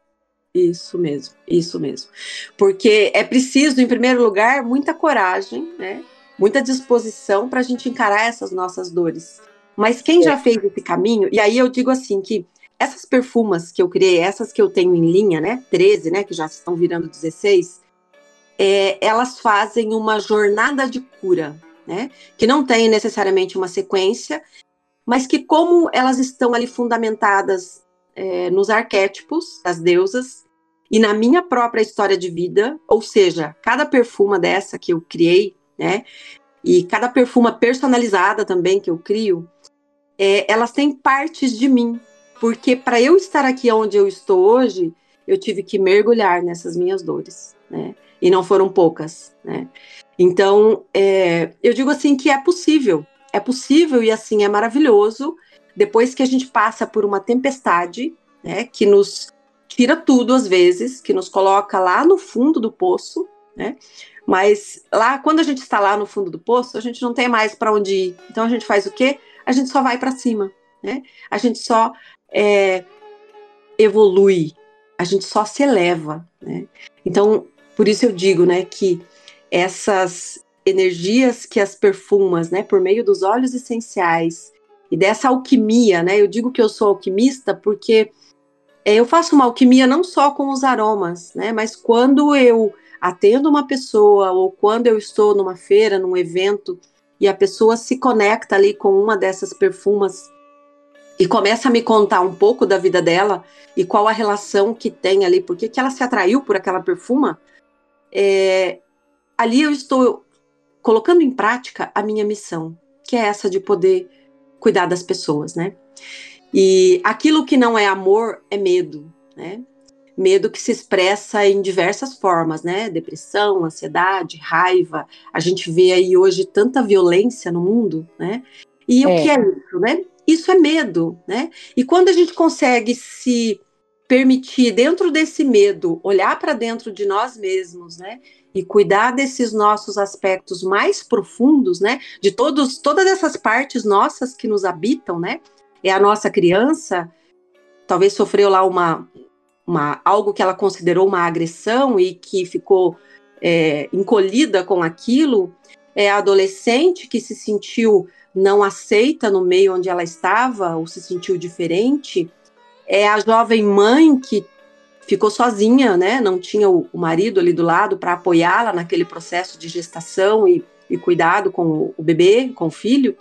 Isso mesmo, isso mesmo. Porque é preciso, em primeiro lugar, muita coragem, né? muita disposição para a gente encarar essas nossas dores. Mas quem é. já fez esse caminho, e aí eu digo assim que essas perfumas que eu criei, essas que eu tenho em linha, né, 13, né, que já estão virando 16, é, elas fazem uma jornada de cura, né? Que não tem necessariamente uma sequência, mas que, como elas estão ali fundamentadas é, nos arquétipos das deusas e na minha própria história de vida, ou seja, cada perfuma dessa que eu criei, né? E cada perfuma personalizada também que eu crio, é, elas têm partes de mim, porque para eu estar aqui onde eu estou hoje, eu tive que mergulhar nessas minhas dores, né? e não foram poucas, né? Então, é, eu digo assim que é possível, é possível e assim é maravilhoso depois que a gente passa por uma tempestade, né, que nos tira tudo às vezes, que nos coloca lá no fundo do poço, né? Mas lá, quando a gente está lá no fundo do poço, a gente não tem mais para onde ir. Então a gente faz o quê? A gente só vai para cima, né? A gente só é, evolui, a gente só se eleva, né? Então por isso eu digo, né, que essas energias que as perfumas, né, por meio dos óleos essenciais e dessa alquimia, né, eu digo que eu sou alquimista porque é, eu faço uma alquimia não só com os aromas, né, mas quando eu atendo uma pessoa ou quando eu estou numa feira, num evento e a pessoa se conecta ali com uma dessas perfumas e começa a me contar um pouco da vida dela e qual a relação que tem ali, por que ela se atraiu por aquela perfuma, é, ali eu estou colocando em prática a minha missão, que é essa de poder cuidar das pessoas, né? E aquilo que não é amor é medo, né? Medo que se expressa em diversas formas, né? Depressão, ansiedade, raiva. A gente vê aí hoje tanta violência no mundo, né? E é. o que é isso, né? Isso é medo, né? E quando a gente consegue se permitir, dentro desse medo, olhar para dentro de nós mesmos, né? E cuidar desses nossos aspectos mais profundos, né? De todos, todas essas partes nossas que nos habitam, né? É a nossa criança, talvez sofreu lá uma, uma algo que ela considerou uma agressão e que ficou é, encolhida com aquilo. É a adolescente que se sentiu não aceita no meio onde ela estava ou se sentiu diferente é a jovem mãe que ficou sozinha, né? Não tinha o, o marido ali do lado para apoiá-la naquele processo de gestação e, e cuidado com o, o, bebê, com o filho.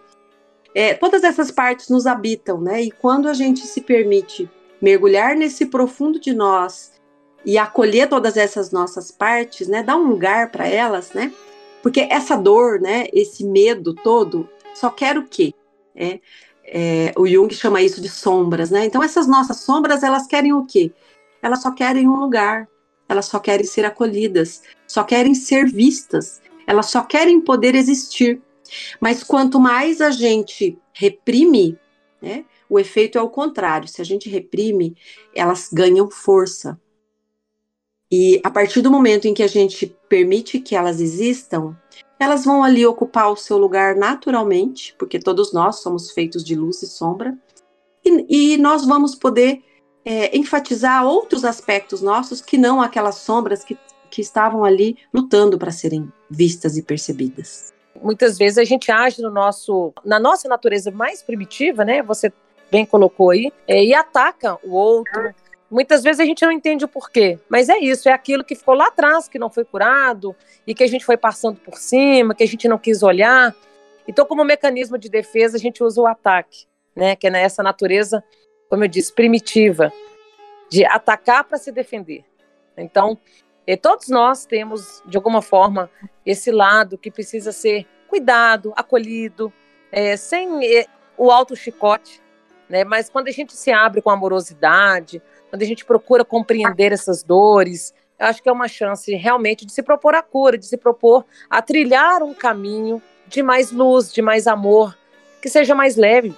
É, todas essas partes nos habitam, né? E quando a gente se permite mergulhar nesse profundo de nós e acolher todas essas nossas partes, né? Dar um lugar para elas, né? Porque essa dor, né? Esse medo todo, só quer o quê? É, é, o Jung chama isso de sombras, né? Então essas nossas sombras, elas querem o quê? Elas só querem um lugar, elas só querem ser acolhidas, só querem ser vistas, elas só querem poder existir. Mas quanto mais a gente reprime, né, o efeito é o contrário. Se a gente reprime, elas ganham força. E a partir do momento em que a gente permite que elas existam, elas vão ali ocupar o seu lugar naturalmente, porque todos nós somos feitos de luz e sombra, e, e nós vamos poder é, enfatizar outros aspectos nossos que não aquelas sombras que, que estavam ali lutando para serem vistas e percebidas. Muitas vezes a gente age no nosso, na nossa natureza mais primitiva, né? Você bem colocou aí, é, e ataca o outro. Muitas vezes a gente não entende o porquê, mas é isso, é aquilo que ficou lá atrás, que não foi curado, e que a gente foi passando por cima, que a gente não quis olhar. Então, como mecanismo de defesa, a gente usa o ataque, né? Que é nessa natureza, como eu disse, primitiva, de atacar para se defender. Então, e todos nós temos, de alguma forma, esse lado que precisa ser cuidado, acolhido, é, sem é, o alto chicote, né? Mas quando a gente se abre com amorosidade, quando a gente procura compreender essas dores, eu acho que é uma chance realmente de se propor a cura, de se propor a trilhar um caminho de mais luz, de mais amor, que seja mais leve.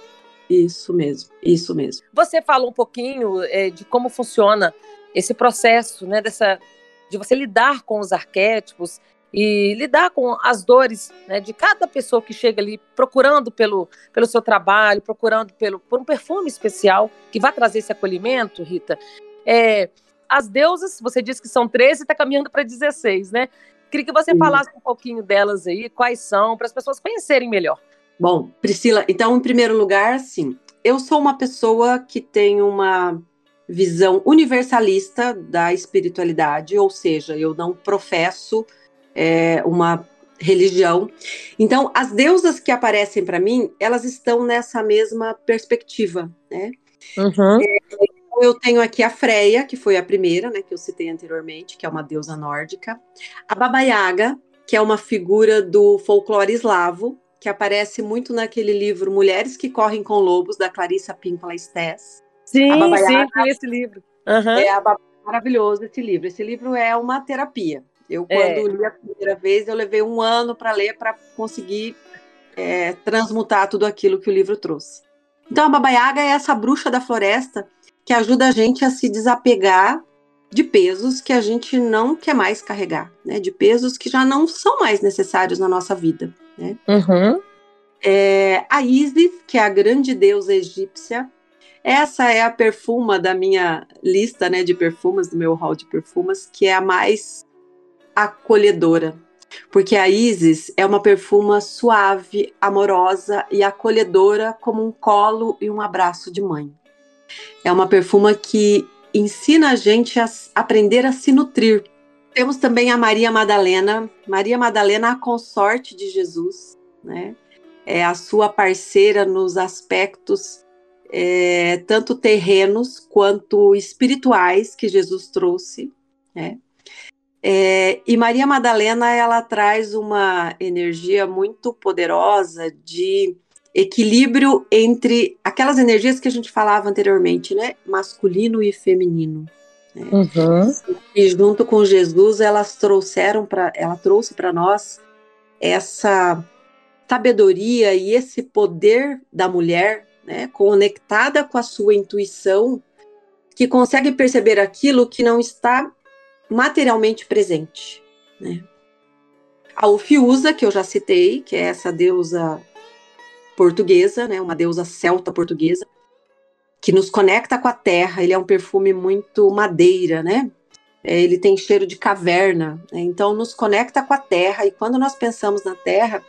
Isso mesmo, isso mesmo. Você falou um pouquinho é, de como funciona esse processo, né, dessa de você lidar com os arquétipos e lidar com as dores né, de cada pessoa que chega ali procurando pelo, pelo seu trabalho, procurando pelo, por um perfume especial que vai trazer esse acolhimento, Rita. É, as deusas, você disse que são 13 e está caminhando para 16, né? Queria que você falasse um pouquinho delas aí, quais são, para as pessoas conhecerem melhor. Bom, Priscila, então, em primeiro lugar, sim, eu sou uma pessoa que tem uma visão universalista da espiritualidade, ou seja, eu não professo é, uma religião. Então, as deusas que aparecem para mim, elas estão nessa mesma perspectiva, né? Uhum. É, eu tenho aqui a Freia, que foi a primeira, né, que eu citei anteriormente, que é uma deusa nórdica. A Baba Yaga, que é uma figura do folclore eslavo, que aparece muito naquele livro Mulheres que Correm com Lobos, da Clarissa Pimpola Estés. Sim, sim, esse livro. Uhum. É maravilhoso esse livro. Esse livro é uma terapia. Eu, quando é. li a primeira vez, eu levei um ano para ler para conseguir é, transmutar tudo aquilo que o livro trouxe. Então, a Baba Yaga é essa bruxa da floresta que ajuda a gente a se desapegar de pesos que a gente não quer mais carregar, né? De pesos que já não são mais necessários na nossa vida, né? Uhum. É, a Isis, que é a grande deusa egípcia, essa é a perfuma da minha lista né, de perfumas, do meu hall de perfumas, que é a mais acolhedora. Porque a Isis é uma perfuma suave, amorosa e acolhedora, como um colo e um abraço de mãe. É uma perfuma que ensina a gente a aprender a se nutrir. Temos também a Maria Madalena. Maria Madalena, a consorte de Jesus, né? É a sua parceira nos aspectos é, tanto terrenos quanto espirituais que Jesus trouxe, né? É, e Maria Madalena ela traz uma energia muito poderosa de equilíbrio entre aquelas energias que a gente falava anteriormente, né? Masculino e feminino. Uhum. E junto com Jesus elas trouxeram para, ela trouxe para nós essa sabedoria e esse poder da mulher né, conectada com a sua intuição, que consegue perceber aquilo que não está materialmente presente. Né? A Ufiusa, que eu já citei, que é essa deusa portuguesa, né, uma deusa celta portuguesa, que nos conecta com a terra. Ele é um perfume muito madeira, né? É, ele tem cheiro de caverna, né? então nos conecta com a terra. E quando nós pensamos na terra,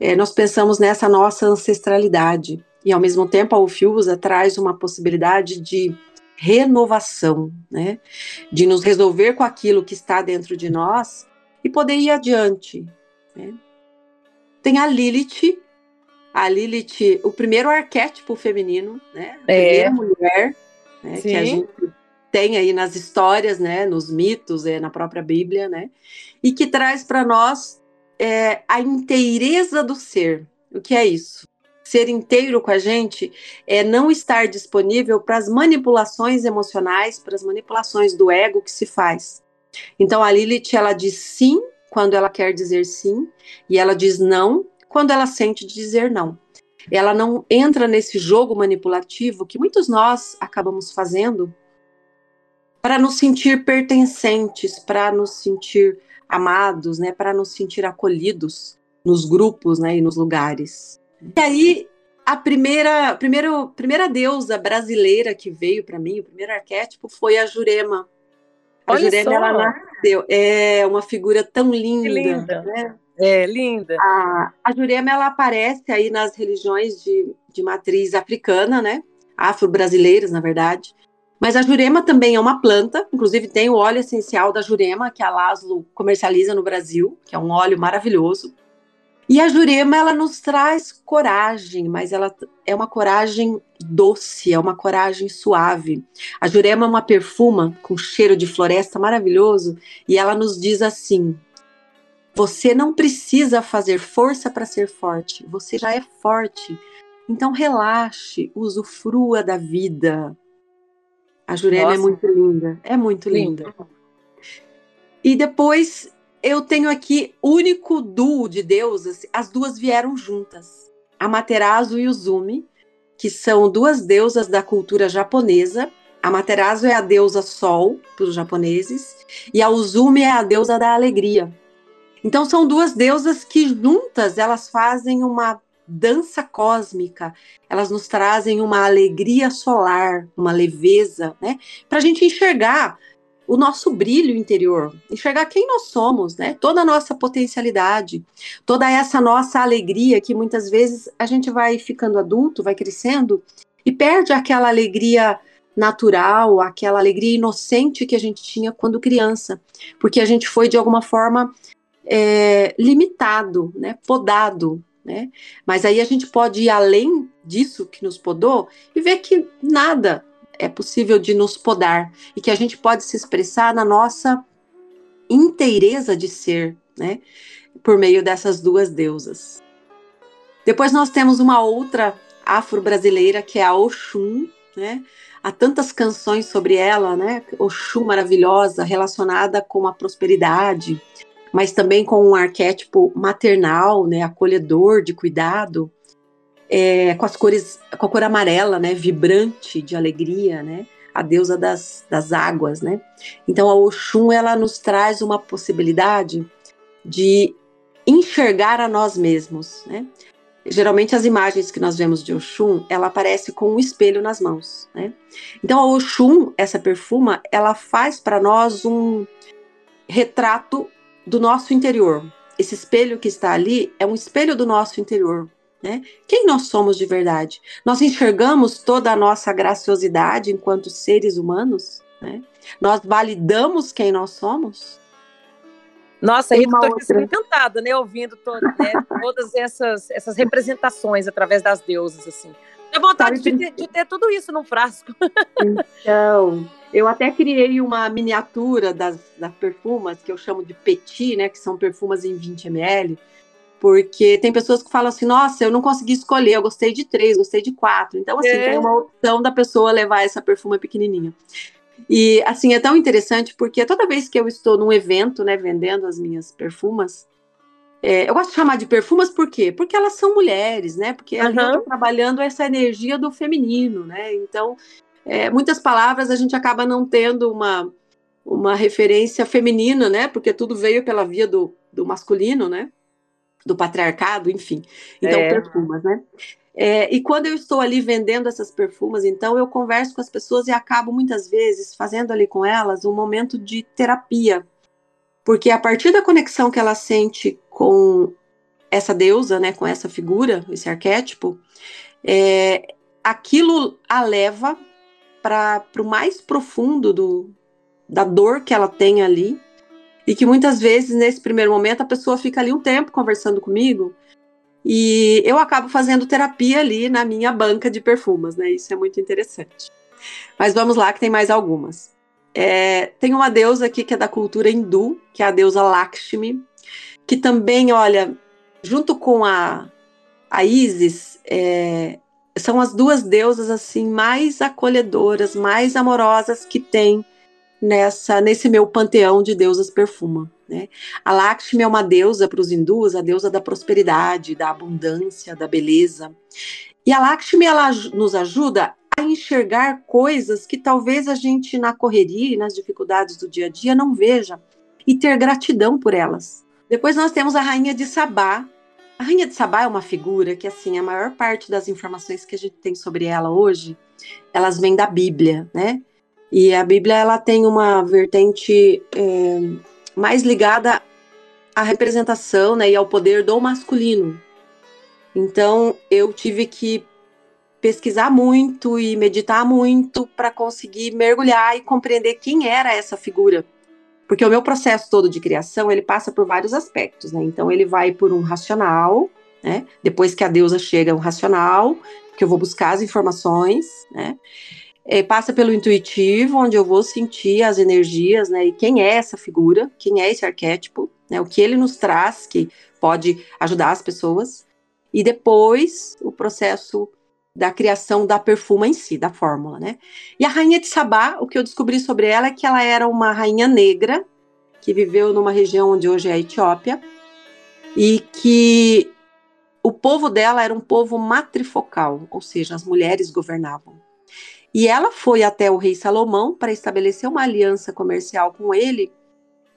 é, nós pensamos nessa nossa ancestralidade. E ao mesmo tempo a UFIUSA traz uma possibilidade de renovação, né? De nos resolver com aquilo que está dentro de nós e poder ir adiante. Né? Tem a Lilith, a Lilith, o primeiro arquétipo feminino, né? A é. primeira mulher né? que a gente tem aí nas histórias, né? Nos mitos, é, na própria Bíblia, né? E que traz para nós é, a inteireza do ser. O que é isso? ser inteiro com a gente é não estar disponível para as manipulações emocionais, para as manipulações do ego que se faz. Então a Lilith ela diz sim quando ela quer dizer sim e ela diz não quando ela sente dizer não. Ela não entra nesse jogo manipulativo que muitos nós acabamos fazendo para nos sentir pertencentes, para nos sentir amados, né, para nos sentir acolhidos nos grupos, né, e nos lugares. E aí a primeira, primeiro, primeira deusa brasileira que veio para mim, o primeiro arquétipo foi a Jurema. A Olha Jurema, só. ela nasceu. É uma figura tão linda. linda. Né? É, linda. A, a Jurema, ela aparece aí nas religiões de, de matriz africana, né? Afro-brasileiras, na verdade. Mas a jurema também é uma planta, inclusive tem o óleo essencial da jurema, que a Laszlo comercializa no Brasil, que é um óleo maravilhoso. E a jurema, ela nos traz coragem, mas ela é uma coragem doce, é uma coragem suave. A jurema é uma perfuma com cheiro de floresta maravilhoso, e ela nos diz assim: você não precisa fazer força para ser forte, você já é forte. Então relaxe, usufrua da vida. A Jurema Nossa. é muito linda, é muito linda. Linda. E depois eu tenho aqui único duo de deusas, as duas vieram juntas. A Materazo e o Zumi, que são duas deusas da cultura japonesa. A Materazo é a deusa Sol para os japoneses e a Uzumi é a deusa da alegria. Então são duas deusas que juntas elas fazem uma dança cósmica, elas nos trazem uma alegria solar, uma leveza, né? Para a gente enxergar o nosso brilho interior, enxergar quem nós somos, né? Toda a nossa potencialidade, toda essa nossa alegria que muitas vezes a gente vai ficando adulto, vai crescendo e perde aquela alegria natural, aquela alegria inocente que a gente tinha quando criança, porque a gente foi de alguma forma é, limitado, né? Podado, né? Mas aí a gente pode ir além disso que nos podou e ver que nada é possível de nos podar e que a gente pode se expressar na nossa inteireza de ser, né? Por meio dessas duas deusas. Depois nós temos uma outra afro-brasileira que é a Oxum, né? Há tantas canções sobre ela, né? Oxum maravilhosa, relacionada com a prosperidade, mas também com um arquétipo maternal, né, acolhedor, de cuidado, é, com as cores, com a cor amarela, né, vibrante de alegria, né, a deusa das, das águas, né. Então a Oxum ela nos traz uma possibilidade de enxergar a nós mesmos, né. Geralmente as imagens que nós vemos de Oxum, ela aparece com um espelho nas mãos, né. Então a Oxum, essa perfuma, ela faz para nós um retrato do nosso interior. Esse espelho que está ali é um espelho do nosso interior. Né? Quem nós somos de verdade? Nós enxergamos toda a nossa graciosidade enquanto seres humanos? Né? Nós validamos quem nós somos? Nossa, Rita, estou outra. encantada, né? Ouvindo né, todas essas, essas representações através das deusas, assim. Dá vontade de ter, de ter tudo isso num frasco. Então, eu até criei uma miniatura das, das perfumas que eu chamo de petit, né? Que são perfumas em 20 ml. Porque tem pessoas que falam assim, nossa, eu não consegui escolher, eu gostei de três, gostei de quatro. Então, assim, É. tem uma opção da pessoa levar essa perfuma pequenininha. E, assim, é tão interessante porque toda vez que eu estou num evento, né, vendendo as minhas perfumas, é, eu gosto de chamar de perfumas por quê? Porque elas são mulheres, né? Porque eu Aham. estou trabalhando essa energia do feminino, né? Então, é, muitas palavras a gente acaba não tendo uma, uma referência feminina, né? Porque tudo veio pela via do, do masculino, né? Do patriarcado, enfim. Então, É. perfumas, né? É, e quando eu estou ali vendendo essas perfumas, então eu converso com as pessoas e acabo muitas vezes fazendo ali com elas um momento de terapia. Porque a partir da conexão que ela sente com essa deusa, né, com essa figura, esse arquétipo, é, aquilo a leva para o mais profundo do, da dor que ela tem ali. E que muitas vezes, nesse primeiro momento, a pessoa fica ali um tempo conversando comigo e eu acabo fazendo terapia ali na minha banca de perfumas, né? Isso é muito interessante. Mas vamos lá, que tem mais algumas. É, tem uma deusa aqui que é da cultura hindu, que é a deusa Lakshmi, que também, olha, junto com a, a Isis, é, são as duas deusas assim mais acolhedoras, mais amorosas que tem nessa nesse meu panteão de deusas perfuma. Né? A Lakshmi é uma deusa para os hindus, a deusa da prosperidade, da abundância, da beleza. E a Lakshmi ela nos ajuda a enxergar coisas que talvez a gente na correria e nas dificuldades do dia a dia não veja e ter gratidão por elas. Depois nós temos a rainha de Sabá, A Rainha de Sabá é uma figura que, assim, a maior parte das informações que a gente tem sobre ela hoje, elas vêm da Bíblia, né? E a Bíblia, ela tem uma vertente é, mais ligada à representação, né, e ao poder do masculino. Então, eu tive que pesquisar muito e meditar muito para conseguir mergulhar e compreender quem era essa figura. Porque o meu processo todo de criação, ele passa por vários aspectos, né? Então ele vai por um racional, né? Depois que a deusa chega, um racional, que eu vou buscar as informações, né? É, passa pelo intuitivo, onde eu vou sentir as energias, né? E quem é essa figura, quem é esse arquétipo, né? O que ele nos traz, que pode ajudar as pessoas. E depois o processo da criação da perfuma em si, da fórmula, né? E a rainha de Sabá, o que eu descobri sobre ela é que ela era uma rainha negra que viveu numa região onde hoje é a Etiópia e que o povo dela era um povo matrifocal, ou seja, as mulheres governavam. E ela foi até o rei Salomão para estabelecer uma aliança comercial com ele,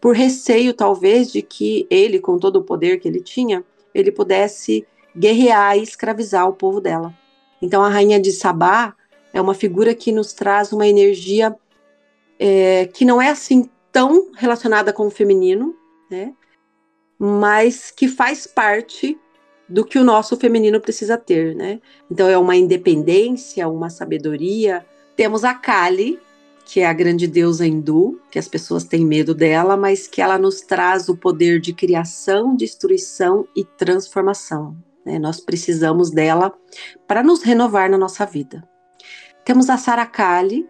por receio talvez de que ele, com todo o poder que ele tinha, ele pudesse guerrear e escravizar o povo dela. Então, a rainha de Sabá é uma figura que nos traz uma energia é, que não é assim tão relacionada com o feminino, né? Mas que faz parte do que o nosso feminino precisa ter, né? Então é uma independência, uma sabedoria. Temos a Kali, que é a grande deusa hindu, que as pessoas têm medo dela, mas que ela nos traz o poder de criação, destruição e transformação. Né? Nós precisamos dela para nos renovar na nossa vida. Temos a Saracali,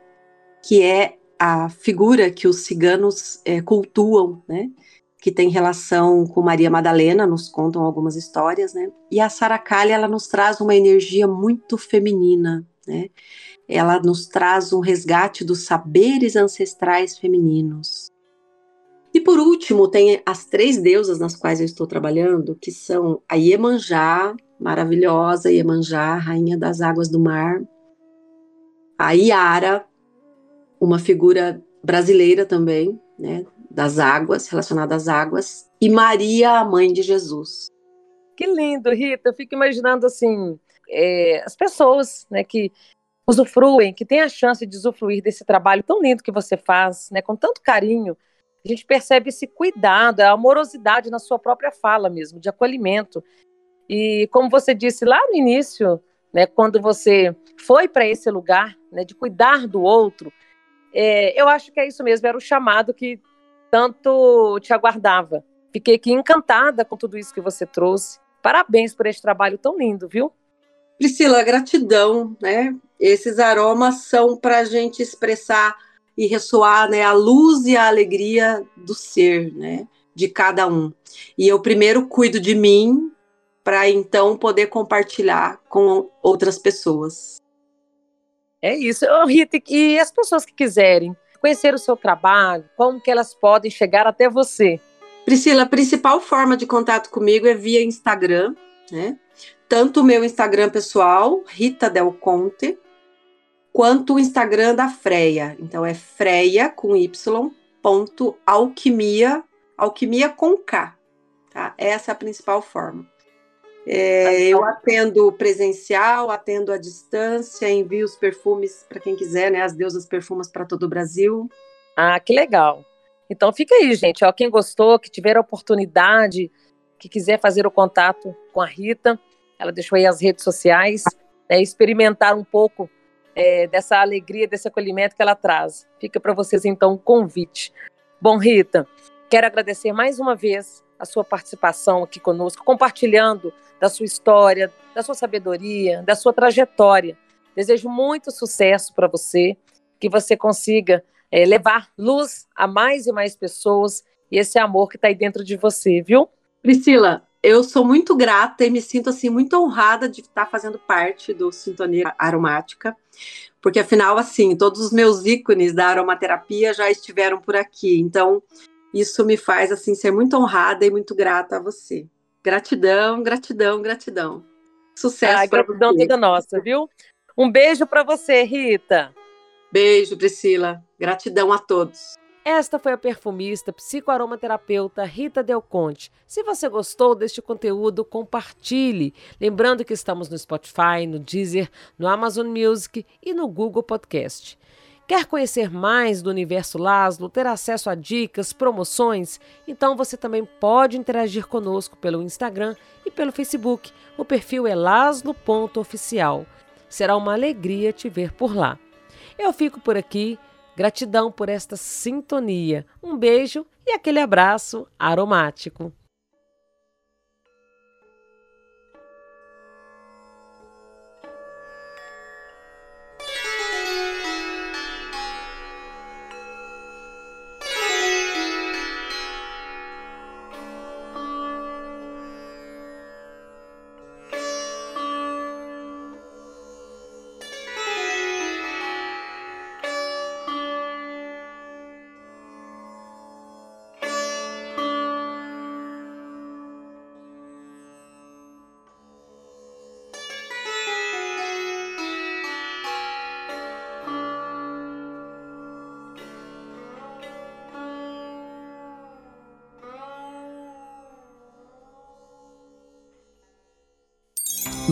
que é a figura que os ciganos é, cultuam, né? que tem relação com Maria Madalena, nos contam algumas histórias, né? E a Saracali, ela nos traz uma energia muito feminina, né? Ela nos traz um resgate dos saberes ancestrais femininos. E por último, tem as três deusas nas quais eu estou trabalhando, que são a Iemanjá, maravilhosa Iemanjá, rainha das águas do mar, a Iara, uma figura brasileira também, né, das águas, relacionada às águas, e Maria, a mãe de Jesus. Que lindo, Rita. Eu fico imaginando assim, é, as pessoas, né, que usufruem, que têm a chance de usufruir desse trabalho tão lindo que você faz, né, com tanto carinho, a gente percebe esse cuidado, a amorosidade na sua própria fala mesmo, de acolhimento. E como você disse lá no início, né, quando você foi para esse lugar, né, de cuidar do outro, é, eu acho que é isso mesmo, era o chamado que tanto te aguardava. Fiquei aqui encantada com tudo isso que você trouxe. Parabéns por esse trabalho tão lindo, viu? Priscila, gratidão, né? Esses aromas são para a gente expressar e ressoar né, a luz e a alegria do ser, né, de cada um. E eu primeiro cuido de mim para então poder compartilhar com outras pessoas. É isso, Rita. E as pessoas que quiserem conhecer o seu trabalho, como que elas podem chegar até você? Priscila, a principal forma de contato comigo é via Instagram, né? Tanto o meu Instagram pessoal, Rita Del Conte, quanto o Instagram da Freia. Então é freia com y ponto alquimia, alquimia com K. Tá? Essa é a principal forma. É, eu atendo presencial, atendo à distância, envio os perfumes para quem quiser, né? As deusas perfumas para todo o Brasil. Ah, que legal. Então fica aí, gente. Ó, quem gostou, que tiver a oportunidade, que quiser fazer o contato com a Rita, ela deixou aí as redes sociais, né, experimentar um pouco é, dessa alegria, desse acolhimento que ela traz. Fica para vocês, então, um convite. Bom, Rita, quero agradecer mais uma vez a sua participação aqui conosco, compartilhando da sua história, da sua sabedoria, da sua trajetória. Desejo muito sucesso para você, que você consiga é, levar luz a mais e mais pessoas e esse amor que está aí dentro de você, viu? Priscila, eu sou muito grata e me sinto assim muito honrada de estar fazendo parte do Sintonia Aromática, porque afinal assim, todos os meus ícones da aromaterapia já estiveram por aqui. Então, isso me faz assim ser muito honrada e muito grata a você. Gratidão, gratidão, gratidão. Sucesso. Ah, gratidão você. toda nossa, viu? Um beijo para você, Rita. Beijo, Priscila. Gratidão a todos. Esta foi a perfumista, psicoaromaterapeuta Rita Del Conte. Se você gostou deste conteúdo, compartilhe. Lembrando que estamos no Spotify, no Deezer, no Amazon Music e no Google Podcast. Quer conhecer mais do universo Laszlo, ter acesso a dicas, promoções? Então você também pode interagir conosco pelo Instagram e pelo Facebook. O perfil é laslo.oficial. Será uma alegria te ver por lá. Eu fico por aqui. Gratidão por esta sintonia. Um beijo e aquele abraço aromático.